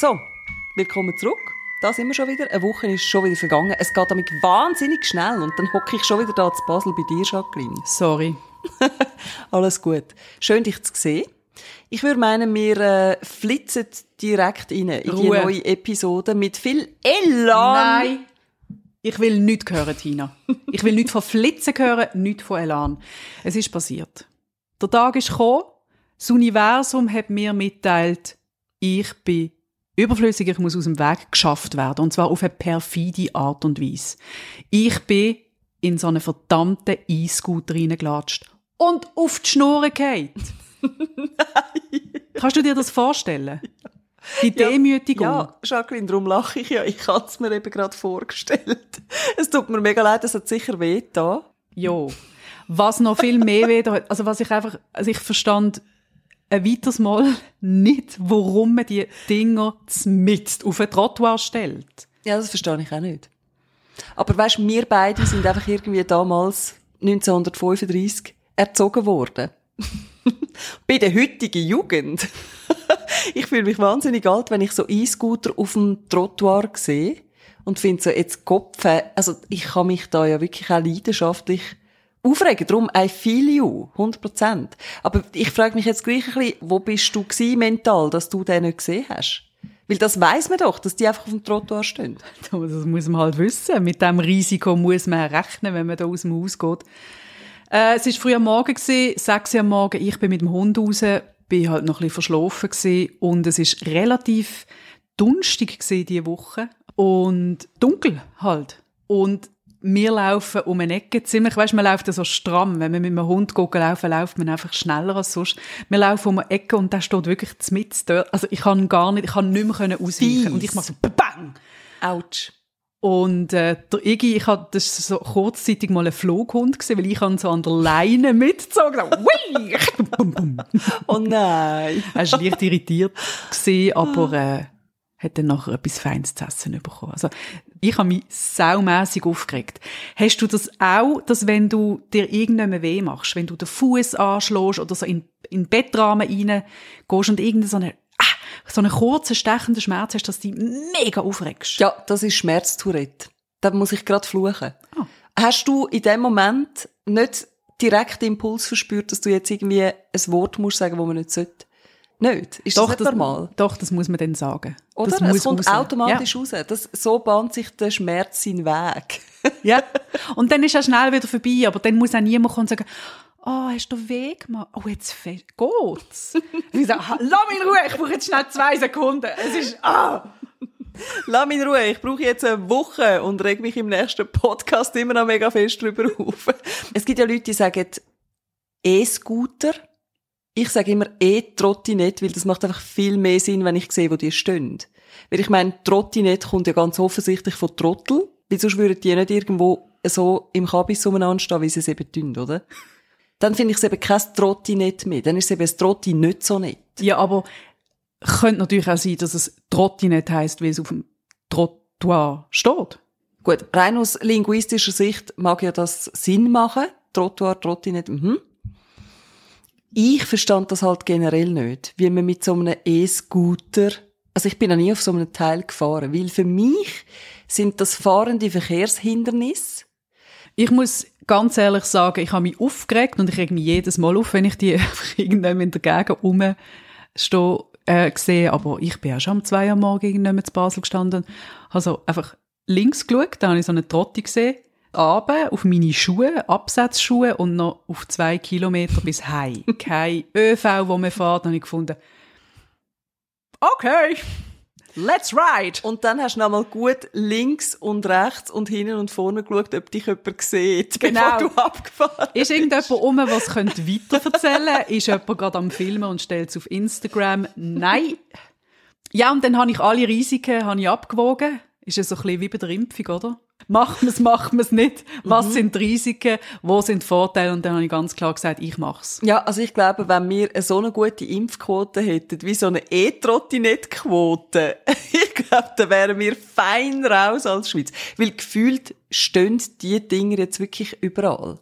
So, willkommen zurück. Da sind wir schon wieder. Eine Woche ist schon wieder vergangen. Es geht damit wahnsinnig schnell und dann hocke ich schon wieder da zu Basel bei dir, Jacqueline. Sorry. Alles gut. Schön, dich zu sehen. Ich würde meinen, wir äh, flitzen direkt rein in die Ruhe. neue Episode mit viel Elan. Nein. Ich will nichts hören, Tina. Ich will nichts von Flitzen hören, nichts von Elan. Es ist passiert. Der Tag ist gekommen. Das Universum hat mir mitteilt, ich bin überflüssig, ich muss aus dem Weg geschafft werden. Und zwar auf eine perfide Art und Weise. Ich bin in so einen verdammten E-Scooter reingelatscht und auf die Schnur gefallen. Kannst du dir das vorstellen? Die Demütigung. Ja, Jacqueline, darum lache ich ja. Ich habe es mir eben gerade vorgestellt. Es tut mir mega leid, es hat sicher weh da. Jo. Was noch viel mehr hat- also was ich einfach, also ich verstand ein weiteres Mal nicht, warum man die Dinger zmitzt auf ein Trottoir stellt. Ja, das verstehe ich auch nicht. Aber weißt, wir beide sind einfach irgendwie damals 1935 erzogen worden. Bei der heutigen Jugend. ich fühle mich wahnsinnig alt, wenn ich so E-Scooter auf dem Trottoir sehe und finde so, jetzt Kopf, also ich kann mich da ja wirklich auch leidenschaftlich aufregen. Darum, I feel you, 100%. Aber ich frage mich jetzt gleich ein bisschen, wo bist du mental, dass du den nicht gesehen hast? Weil das weiss man doch, dass die einfach auf dem Trottoir stehen. Das muss man halt wissen. Mit dem Risiko muss man rechnen, wenn man da aus dem Haus geht. Äh, es war früh am Morgen, gewesen, 6 Uhr am Morgen. Ich bin mit dem Hund raus, bin halt noch ein bisschen verschlafen gewesen, und es ist relativ dunstig diese Woche und dunkel halt. Und wir laufen um eine Ecke ziemlich, weißt, man läuft ja so stramm. Wenn man mit einem Hund geht laufen, läuft man einfach schneller als sonst. Wir laufen um eine Ecke und der steht wirklich mitten dort. Also ich kann gar nicht, ich kann nicht mehr ausweichen. Fies. Und ich mache so bang! Autsch. Und äh, der Iggy, ich hatte das so kurzzeitig mal einen Flughund gesehen, weil ich han so an der Leine mitgezogen habe. Oh nein. Er war leicht irritiert, gewesen, aber äh, hat dann nachher etwas Feines zu essen bekommen. Also, ich habe mich saumässig aufgeregt. Hast du das auch, dass wenn du dir irgendjemand weh machst, wenn du den Fuß anschlägst oder so in, in den Bettrahmen rein gehst und irgendeinen so einen, ah, so einen kurzen, stechenden Schmerz hast, dass du dich mega aufregst? Ja, das ist Schmerztourette. Da muss ich gerade fluchen. Ah. Hast du in dem Moment nicht direkt den Impuls verspürt, dass du jetzt irgendwie ein Wort musst sagen, wo man nicht sollte? Nicht? Ist das nicht normal? Doch, das muss man dann sagen. Oder? Das es kommt raus. automatisch raus. Das, so bahnt sich der Schmerz seinen Weg. Ja. ja. Und dann ist er schnell wieder vorbei, aber dann muss auch niemand kommen und sagen, oh, hast du weh gemacht? Oh, jetzt geht's. ich sage, lass mich in Ruhe, ich brauche jetzt schnell zwei Sekunden. Es ist, ah. Lass mich in Ruhe. Ich brauche jetzt eine Woche und reg mich im nächsten Podcast immer noch mega fest drüber auf. Es gibt ja Leute, die sagen E-Scooter. Ich sage immer E-Trottinette, weil das macht einfach viel mehr Sinn, wenn ich sehe, wo die stehen. Weil ich meine, Trottinette kommt ja ganz offensichtlich von Trottel, weil sonst würden die nicht irgendwo so im Kabis umeinander stehen, wie sie es eben tun, oder? Dann finde ich es eben kein Trottinette mehr. Dann ist es eben ein Trotti nicht so nett. Ja, aber könnte natürlich auch sein, dass es Trottinett heisst, weil es auf dem Trottoir steht. Gut, rein aus linguistischer Sicht mag ja das Sinn machen. Trottoir, Trottinette, mhm. Ich verstand das halt generell nicht, wie man mit so einem E-Scooter, also ich bin noch nie auf so einem Teil gefahren, weil für mich sind das fahrende Verkehrshindernisse. Ich muss ganz ehrlich sagen, ich habe mich aufgeregt und ich reg mich jedes Mal auf, wenn ich die irgendwann in der Gegend rumstehe, äh, sehe. Aber ich bin auch schon um zwei Uhr am Morgen irgendwann zu Basel gestanden. Also einfach links geschaut, da habe ich so eine Trotte gesehen. Runter auf meine Schuhe, Absatzschuhe und noch auf zwei Kilometer bis heim. Kein ÖV, wo man fährt, habe ich gefunden. Okay, let's ride. Und dann hast du nochmal gut links und rechts und hinten und vorne geschaut, ob dich jemand sieht, Genau. bevor du abgefahren Ist irgendjemand um, was könnte weiterverzählen? Ist jemand gerade am Filmen und stellt es auf Instagram? Nein. Ja, und dann habe ich alle Risiken habe ich abgewogen. Ist ja so ein bisschen wie bei der Impfung, oder? Machen wir es, machen wir es nicht. Was sind die Risiken? Wo sind die Vorteile? Und dann habe ich ganz klar gesagt, ich mache es. Ja, also ich glaube, wenn wir so eine gute Impfquote hätten, wie so eine E-Trottinette-Quote, ich glaube, dann wären wir fein raus als Schweiz. Weil gefühlt stehen die Dinger jetzt wirklich überall.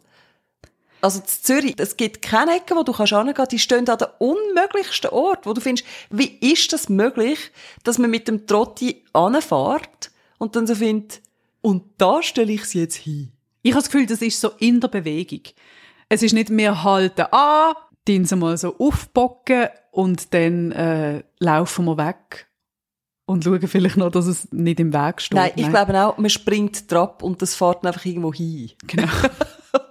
Also in Zürich, es gibt keine Ecke, wo du kannst hingehen, die stehen an dem unmöglichsten Ort, wo du findest, wie ist das möglich, dass man mit dem Trotti anfährt und dann so findet, und da stelle ich sie jetzt hin. Ich habe das Gefühl, das ist so in der Bewegung. Es ist nicht mehr halten an, den sie mal so aufbocken und dann äh, laufen wir weg und schauen vielleicht noch, dass es nicht im Weg steht. Nein, ich glaube auch, man springt drauf und das fährt einfach irgendwo hin. Genau.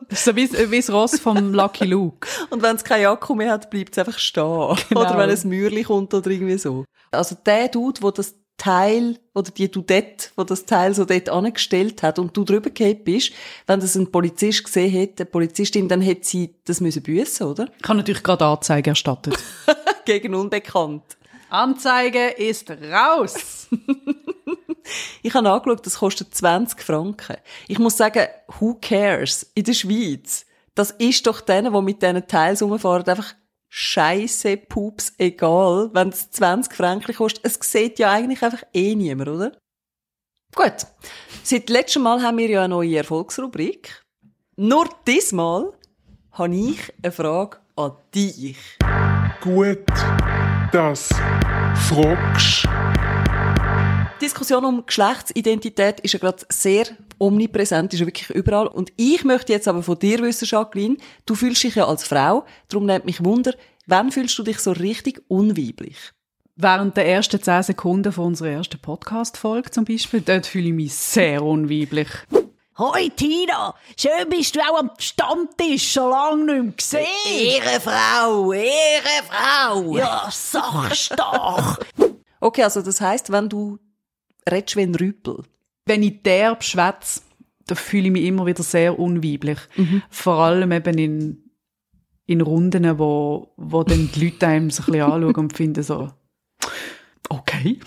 Das ist so wie, wie das Ross vom Lucky Luke. Und wenn es keinen Akku mehr hat, bleibt es einfach stehen. Genau. Oder wenn ein Mürli kommt oder irgendwie so. Also der Dude, wo das Teil, oder die Dudette, wo das Teil so dort angestellt hat und du drüber gehabt bist, wenn das ein Polizist gesehen hätte, eine Polizistin, dann hätte sie das müssen büssen, oder? Ich habe natürlich gerade Anzeige erstattet. Gegen Unbekannt. Anzeige ist raus! Ich habe angeschaut, das kostet 20 Franken. Ich muss sagen, who cares? In der Schweiz. Das ist doch denen, die mit diesen Teils rumfahren, einfach scheisse Pups egal, wenn es 20 Franken kostet. Es sieht ja eigentlich einfach eh niemand, oder? Gut. Seit letztem Mal haben wir ja eine neue Erfolgsrubrik. Nur diesmal habe ich eine Frage an dich. Gut, das fragst. Die Diskussion um Geschlechtsidentität ist ja gerade sehr omnipräsent, ist ja wirklich überall. Und ich möchte jetzt aber von dir wissen, Jacqueline, du fühlst dich ja als Frau, darum nimmt mich Wunder, wann fühlst du dich so richtig unweiblich? Während der ersten zehn Sekunden von unserer ersten Podcast-Folge zum Beispiel, dort fühle ich mich sehr unweiblich. Hoi Tina, schön bist du auch am Stammtisch, schon lange nicht mehr gesehen. Ehrenfrau, Ehrenfrau! Ja, sag's doch. Okay, also das heißt, wenn du redest wie ein Rüpel. Wenn ich derb schwätze, da fühle ich mich immer wieder sehr unweiblich. Vor allem eben in, in Runden, wo, wo dann die Leute einem so ein bisschen anschauen und finden so, okay.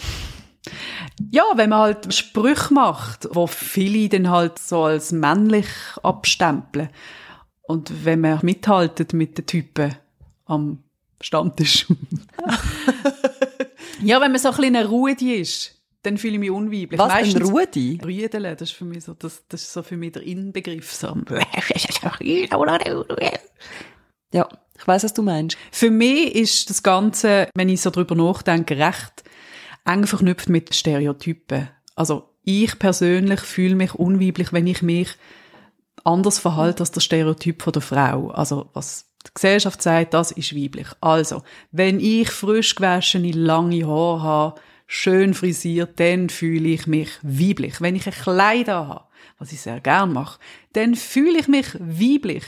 Ja, wenn man halt Sprüche macht, wo viele dann halt so als männlich abstempeln. Und wenn man mithaltet mit den Typen am Stammtisch. ja, wenn man so ein bisschen Ruhe ist, dann fühle ich mich unweiblich. Was, ein Meistens- Rudi? Rüdele, das ist für mich so, das, das ist so für mich der Inbegriff. So. Ja, ich weiß, was du meinst. Für mich ist das Ganze, wenn ich so drüber nachdenke, recht eng verknüpft mit Stereotypen. Also ich persönlich fühle mich unweiblich, wenn ich mich anders verhalte als der Stereotyp von der Frau. Also was die Gesellschaft sagt, das ist weiblich. Also, wenn ich frisch gewaschene, lange Haare habe, schön frisiert, dann fühle ich mich weiblich. Wenn ich ein Kleid habe, was ich sehr gern mache, dann fühle ich mich weiblich.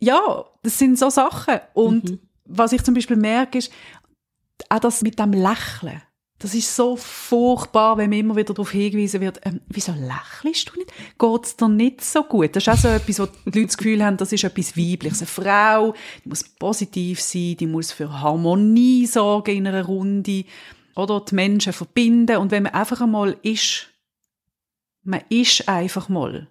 Ja, das sind so Sachen. Und was ich zum Beispiel merke, ist, auch das mit dem Lächeln. Das ist so furchtbar, wenn mir immer wieder darauf hingewiesen wird, ähm, wieso lächelst du nicht? Geht's dir nicht so gut? Das ist auch so etwas, wo die Leute das Gefühl haben, das ist etwas Weibliches. Eine Frau, die muss positiv sein, die muss für Harmonie sorgen in einer Runde oder die Menschen verbinden. Und wenn man einfach einmal ist, man ist einfach mal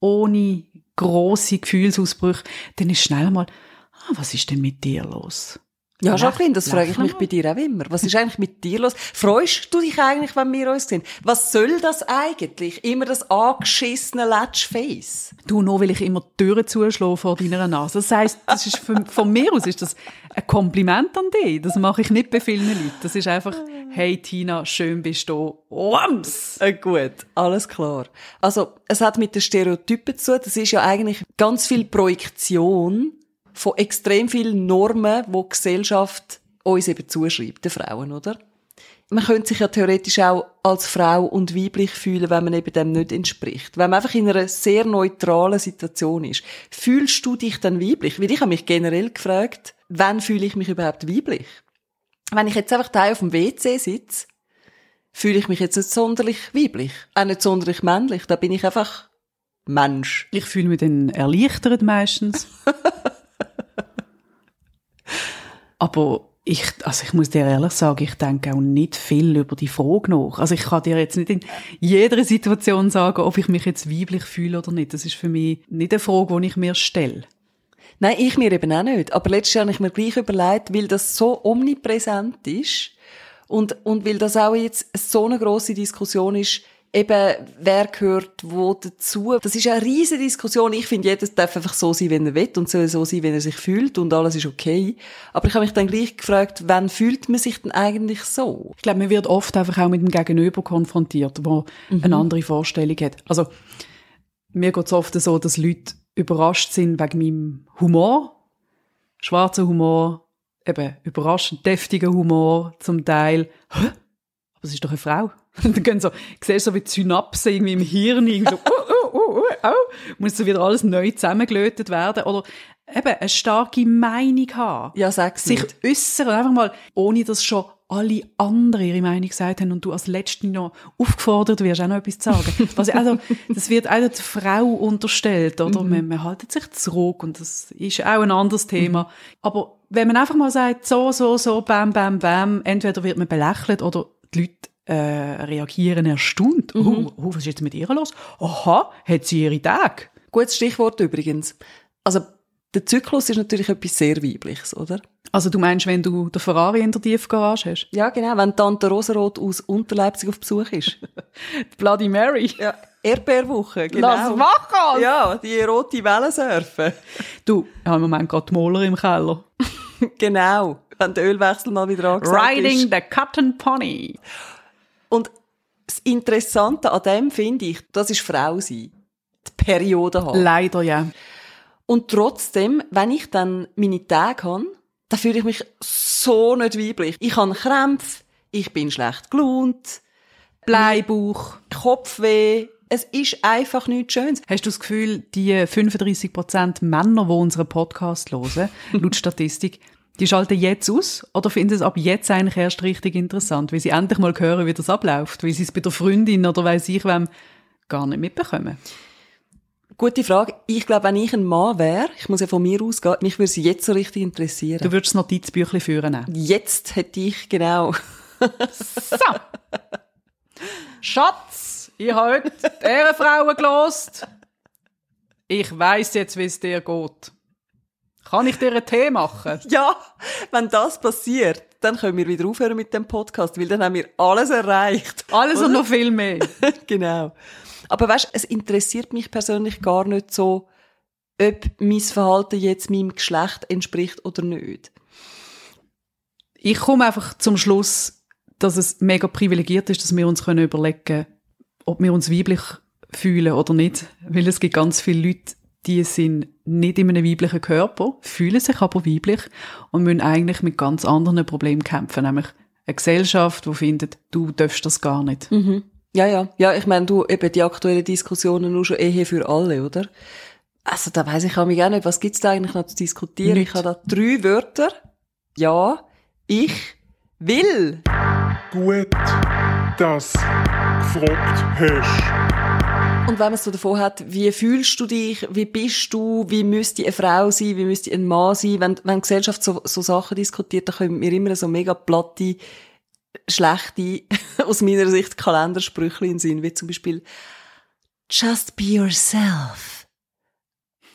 ohne grosse Gefühlsausbrüche, dann ist schnell mal, ah, was ist denn mit dir los? Ja, Jacqueline, das frage ich mich bei dir auch immer. Was ist eigentlich mit dir los? Freust du dich eigentlich, wenn wir uns sehen? Was soll das eigentlich? Immer das angeschissene Let's-Face. Du, nur weil ich immer die Türen zuschlafe vor deiner Nase. Das heisst, das ist von, von mir aus ist das ein Kompliment an dich. Das mache ich nicht bei vielen Leuten. Das ist einfach, hey Tina, schön bist du. Wams! Äh, gut, alles klar. Also, es hat mit den Stereotypen zu tun. Das ist ja eigentlich ganz viel Projektion von extrem vielen Normen, die die Gesellschaft uns eben zuschreibt, den Frauen, oder? Man könnte sich ja theoretisch auch als Frau und weiblich fühlen, wenn man eben dem nicht entspricht. Wenn man einfach in einer sehr neutralen Situation ist. Fühlst du dich dann weiblich? Weil ich habe mich generell gefragt, wann fühle ich mich überhaupt weiblich? Wenn ich jetzt einfach da auf dem WC sitze, fühle ich mich jetzt nicht sonderlich weiblich, auch nicht sonderlich männlich. Da bin ich einfach Mensch. Ich fühle mich dann erleichtert meistens. Aber ich, also ich muss dir ehrlich sagen, ich denke auch nicht viel über die Frage nach. Also ich kann dir jetzt nicht in jeder Situation sagen, ob ich mich jetzt weiblich fühle oder nicht. Das ist für mich nicht eine Frage, die ich mir stelle. Nein, ich mir eben auch nicht. Aber letztes Jahr habe ich mir gleich überlegt, weil das so omnipräsent ist und, und weil das auch jetzt so eine grosse Diskussion ist, eben, wer gehört wo dazu. Das ist eine riesige Diskussion. Ich finde, jeder darf einfach so sein, wenn er will und soll so sein, wenn er sich fühlt und alles ist okay. Aber ich habe mich dann gleich gefragt, wann fühlt man sich denn eigentlich so? Ich glaube, man wird oft einfach auch mit dem Gegenüber konfrontiert, wo eine andere Vorstellung hat. Also, mir geht es oft so, dass Leute überrascht sind wegen meinem Humor. Schwarzer Humor, eben überraschend deftiger Humor zum Teil. Hä? Aber es ist doch eine Frau. Und dann gehen so, siehst du so wie die Synapsen irgendwie im Hirn, irgendwie so, oh, oh, muss so wieder alles neu zusammengelötet werden. Oder eben eine starke Meinung haben. Ja, sag's Sich äußern, einfach mal, ohne dass schon alle anderen ihre Meinung gesagt haben und du als Letzte noch aufgefordert wirst, auch noch etwas zu sagen. Was, also, das wird auch der Frau unterstellt, oder? Man, man haltet sich zurück und das ist auch ein anderes Thema. Aber wenn man einfach mal sagt, so, so, so, bam, bam, bam, entweder wird man belächelt oder die Leute äh, reagieren erstaunt. Oh, oh, was ist jetzt mit ihr los? Aha, hat sie ihre Tage? Gutes Stichwort übrigens. Also, der Zyklus ist natürlich etwas sehr Weibliches, oder? Also du meinst, wenn du den Ferrari in der Tiefgarage hast? Ja, genau. Wenn Tante Rosaroth aus Unterleipzig auf Besuch ist. Bloody Mary. ja. Erdbeerwoche, genau. Lass machen! Ja, die rote Welle surfen. Du, ich habe im Moment gerade die Moller im Keller. genau. Wenn der Ölwechsel mal wieder angesagt Riding ist. the Cotton Pony. Und das Interessante an dem finde ich, das ist Frau sein. Die Periode haben. Leider ja. Und trotzdem, wenn ich dann meine Tage habe, dann fühle ich mich so nicht weiblich. Ich habe Krämpfe, ich bin schlecht gelaunt, Bleibuch. Kopfweh. Es ist einfach nichts Schönes. Hast du das Gefühl, die 35% Männer, die unseren Podcast hören, laut Statistik, die schalten jetzt aus oder finden es ab jetzt eigentlich erst richtig interessant, weil sie endlich mal hören, wie das abläuft, weil sie es bei der Freundin oder weiss ich wem gar nicht mitbekommen? Gute Frage. Ich glaube, wenn ich ein Mann wäre, ich muss ja von mir ausgehen, mich würde sie jetzt so richtig interessieren. Du würdest das Notizbüchlein führen nehmen. Jetzt hätte ich genau. So. Schatz, ich habe heute die Ehrenfrauen gelost. Ich weiss jetzt, wie es dir geht. Kann ich dir einen Tee machen? ja, wenn das passiert, dann können wir wieder aufhören mit dem Podcast, weil dann haben wir alles erreicht. Alles und noch viel mehr. genau. Aber weißt, es interessiert mich persönlich gar nicht so, ob mein Verhalten jetzt meinem Geschlecht entspricht oder nicht. Ich komme einfach zum Schluss, dass es mega privilegiert ist, dass wir uns können überlegen können, ob wir uns weiblich fühlen oder nicht. Weil es gibt ganz viele Leute, die sind nicht in einem weiblichen Körper, fühlen sich aber weiblich und müssen eigentlich mit ganz anderen Problemen kämpfen. Nämlich eine Gesellschaft, die findet, du darfst das gar nicht. Ja, ja. Ja, ich meine, du, eben die aktuellen Diskussionen nur schon Ehe für alle, oder? Also, da weiss ich auch mich auch nicht, was gibt's da eigentlich noch zu diskutieren? Ich habe da drei Wörter. Ja, ich will. Gut, dass du gefragt hast. Und wenn man es so davon hat, wie fühlst du dich, wie bist du, wie müsste eine Frau sein, wie müsste ein Mann sein, wenn, wenn die Gesellschaft so, so Sachen diskutiert, dann kommen mir immer so mega platte, schlechte, aus meiner Sicht Kalendersprüche in Sinn, wie zum Beispiel Just be yourself.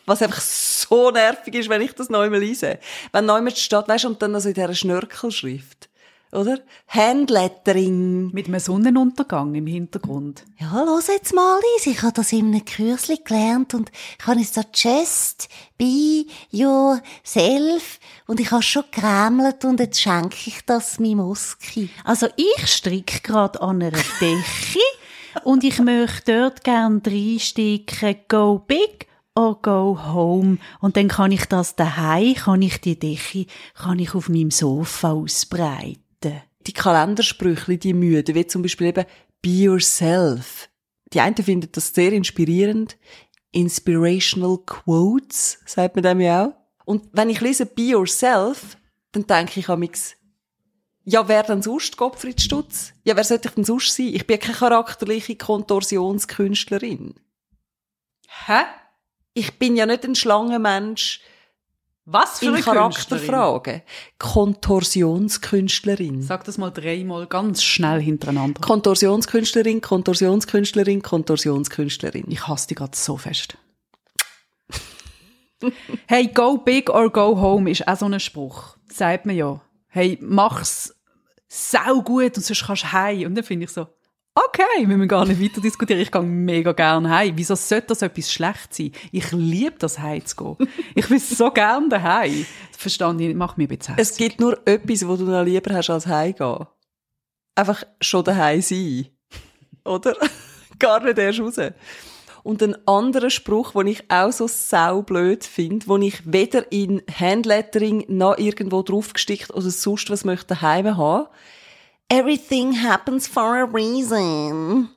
Was einfach so nervig ist, wenn ich das neu mal lese. Wenn neu mal steht, weißt und dann also in dieser Schnörkelschrift. Oder? Handlettering. Mit einem Sonnenuntergang im Hintergrund. Ja, los jetzt mal, Lise. Ich habe das in einem Kürzli gelernt und ich habe jetzt so Just be yourself und ich habe schon gerämelt und jetzt schenke ich das meinem Oski. Also ich stricke gerade an einer Decke und ich möchte dort gern reinsticken, go big or go home. Und dann kann ich das daheim, kann ich die Decke, kann ich auf meinem Sofa ausbreiten. Die Kalendersprüche, die müde, wie zum Beispiel eben Be Yourself. Die einen finden das sehr inspirierend. Inspirational Quotes, sagt man dem ja auch. Und wenn ich lese Be Yourself, dann denke ich an ja, wer denn sonst Gottfried Stutz? Ja, wer sollte ich denn sonst sein? Ich bin keine charakterliche Kontorsionskünstlerin. Hä? Ich bin ja nicht ein Schlangenmensch Was für in eine Künstlerin? Charakterfragen. Kontorsionskünstlerin. Sag das mal dreimal ganz schnell hintereinander. Kontorsionskünstlerin, Kontorsionskünstlerin, Kontorsionskünstlerin. Ich hasse dich gerade so fest. hey, go big or go home ist auch so ein Spruch. Sagt man ja. Hey, mach's sau gut und sonst kannst du heim. Und dann finde ich so, Okay, wir müssen gar nicht weiter diskutieren. Ich gehe mega gerne heim. Wieso sollte das etwas schlecht sein? Ich liebe das heim zu gehen. Ich bin so gerne daheim. Verstand ich. Mach mir bitte Es gibt nur etwas, wo du noch lieber hast als heimgehen. Einfach schon daheim sein. Oder? Gar nicht erst raus. Und ein anderer Spruch, den ich auch so saublöd finde, den ich weder in Handlettering noch irgendwo draufgestickt oder sonst was möchte daheim haben. Everything happens for a reason.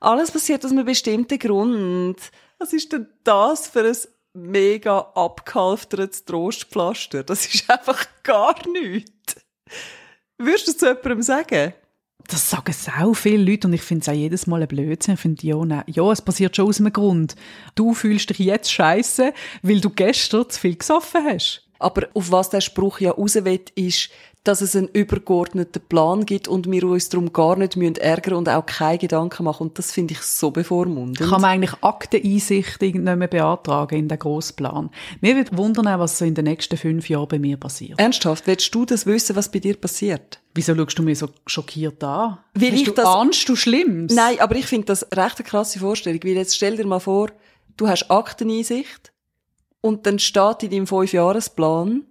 Alles passiert aus einem bestimmten Grund. Was ist denn das für ein mega abgehalftertes Trostpflaster? Das ist einfach gar nichts. Würdest du es zu jemandem sagen? Das sagen sau viele Leute und ich finde es auch jedes Mal ein Blödsinn. Ich finde, ja, nein, ja, es passiert schon aus einem Grund. Du fühlst dich jetzt scheiße, weil du gestern zu viel gesoffen hast. Aber auf was der Spruch ja raus will, ist, dass es einen übergeordneten Plan gibt und wir uns darum gar nicht müssen ärgern und auch keine Gedanken machen. Und das finde ich so bevormundend. Kann man eigentlich Akteneinsicht nicht mehr beantragen in den Grossplan? Mir wird wundern, was so in den nächsten fünf Jahren bei mir passiert. Ernsthaft, willst du das wissen, was bei dir passiert? Wieso schaust du mir so schockiert an? Weil Hast ich du das- du Schlimmes? Nein, aber ich finde das recht eine krasse Vorstellung, weil jetzt stell dir mal vor, du hast Akteneinsicht und dann steht in deinem Fünfjahresplan,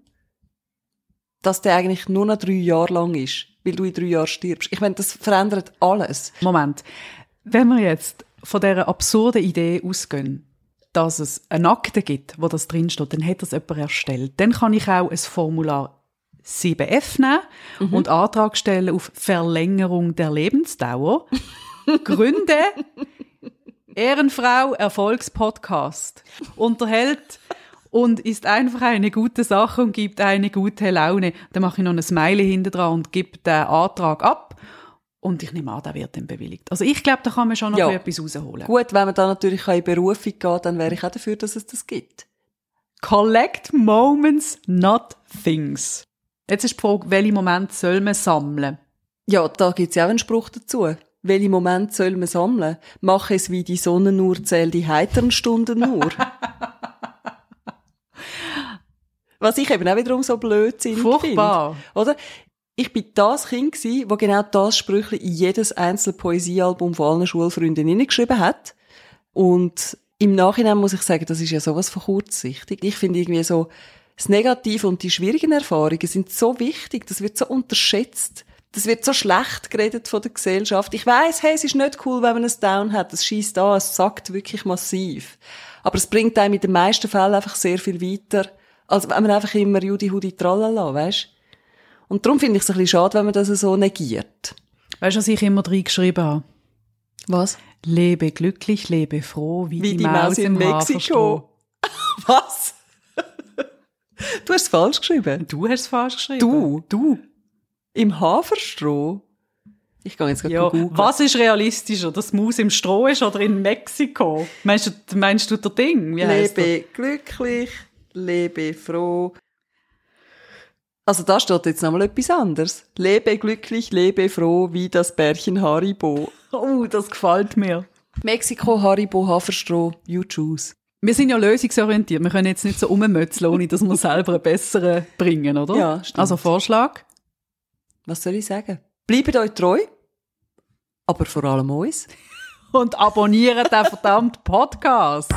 dass der eigentlich nur noch drei Jahre lang ist, weil du in drei Jahren stirbst. Ich meine, das verändert alles. Moment. Wenn wir jetzt von dieser absurden Idee ausgehen, dass es eine Akte gibt, wo das drinsteht, dann hat das jemand erstellt. Dann kann ich auch ein Formular 7f nehmen und Antrag stellen auf Verlängerung der Lebensdauer. Gründe Ehrenfrau Erfolgspodcast unterhält und ist einfach eine gute Sache und gibt eine gute Laune. Dann mache ich noch ein Smiley hinter dran und gebe den Antrag ab. Und ich nehme an, der wird dann bewilligt. Also ich glaube, da kann man schon noch Ja. etwas rausholen. Gut, wenn man da natürlich in Berufung geht, dann wäre ich auch dafür, dass es das gibt. Collect moments, not things. Jetzt ist die Frage, welche Momente soll man sammeln? Ja, da gibt's ja auch einen Spruch dazu. Welche Momente soll man sammeln? Mach es wie die Sonne nur, zähl die heiteren Stunden nur. Was ich eben auch wiederum so blödsinnig finde. Furchtbar. Oder? Ich bin das Kind gsi, wo genau das Sprüchli in jedes einzelne Poesiealbum von allen Schulfreunden hineingeschrieben hat. Und im Nachhinein muss ich sagen, das ist ja sowas von kurzsichtig. Ich finde irgendwie so, das Negative und die schwierigen Erfahrungen sind so wichtig, das wird so unterschätzt. Das wird so schlecht geredet von der Gesellschaft. Ich weiß, hey, es ist nicht cool, wenn man es down hat. Es schießt an, es sackt wirklich massiv. Aber es bringt einem in den meisten Fällen einfach sehr viel weiter, als wenn man einfach immer Judy Hudi tralala, weißt? Und darum finde ich es ein bisschen schade, wenn man das so negiert. Weißt du, was ich immer reingeschrieben habe? Was? Lebe glücklich, lebe froh, wie, Wie die, Maus im Haferstroh. Was? du hast es falsch geschrieben. Du hast es falsch geschrieben. Du? Du. Im Haferstroh? Ich gehe jetzt gerade Ja, googeln. was ist realistischer, dass Maus im Stroh ist oder in Mexiko? Meinst du, meinst du der Ding? Wie? Lebe glücklich, lebe froh. Also da steht jetzt nochmal etwas anderes. Lebe glücklich, lebe froh, wie das Bärchen Haribo. Oh, das gefällt mir. Mexiko, Haribo, Haferstroh, you choose. Wir sind ja lösungsorientiert. Wir können jetzt nicht so rummötzeln, ohne dass wir selber einen besseren bringen, oder? Ja, stimmt. Also Vorschlag? Was soll ich sagen? Bleibt euch treu, aber vor allem uns. Und abonnieren den verdammten Podcast.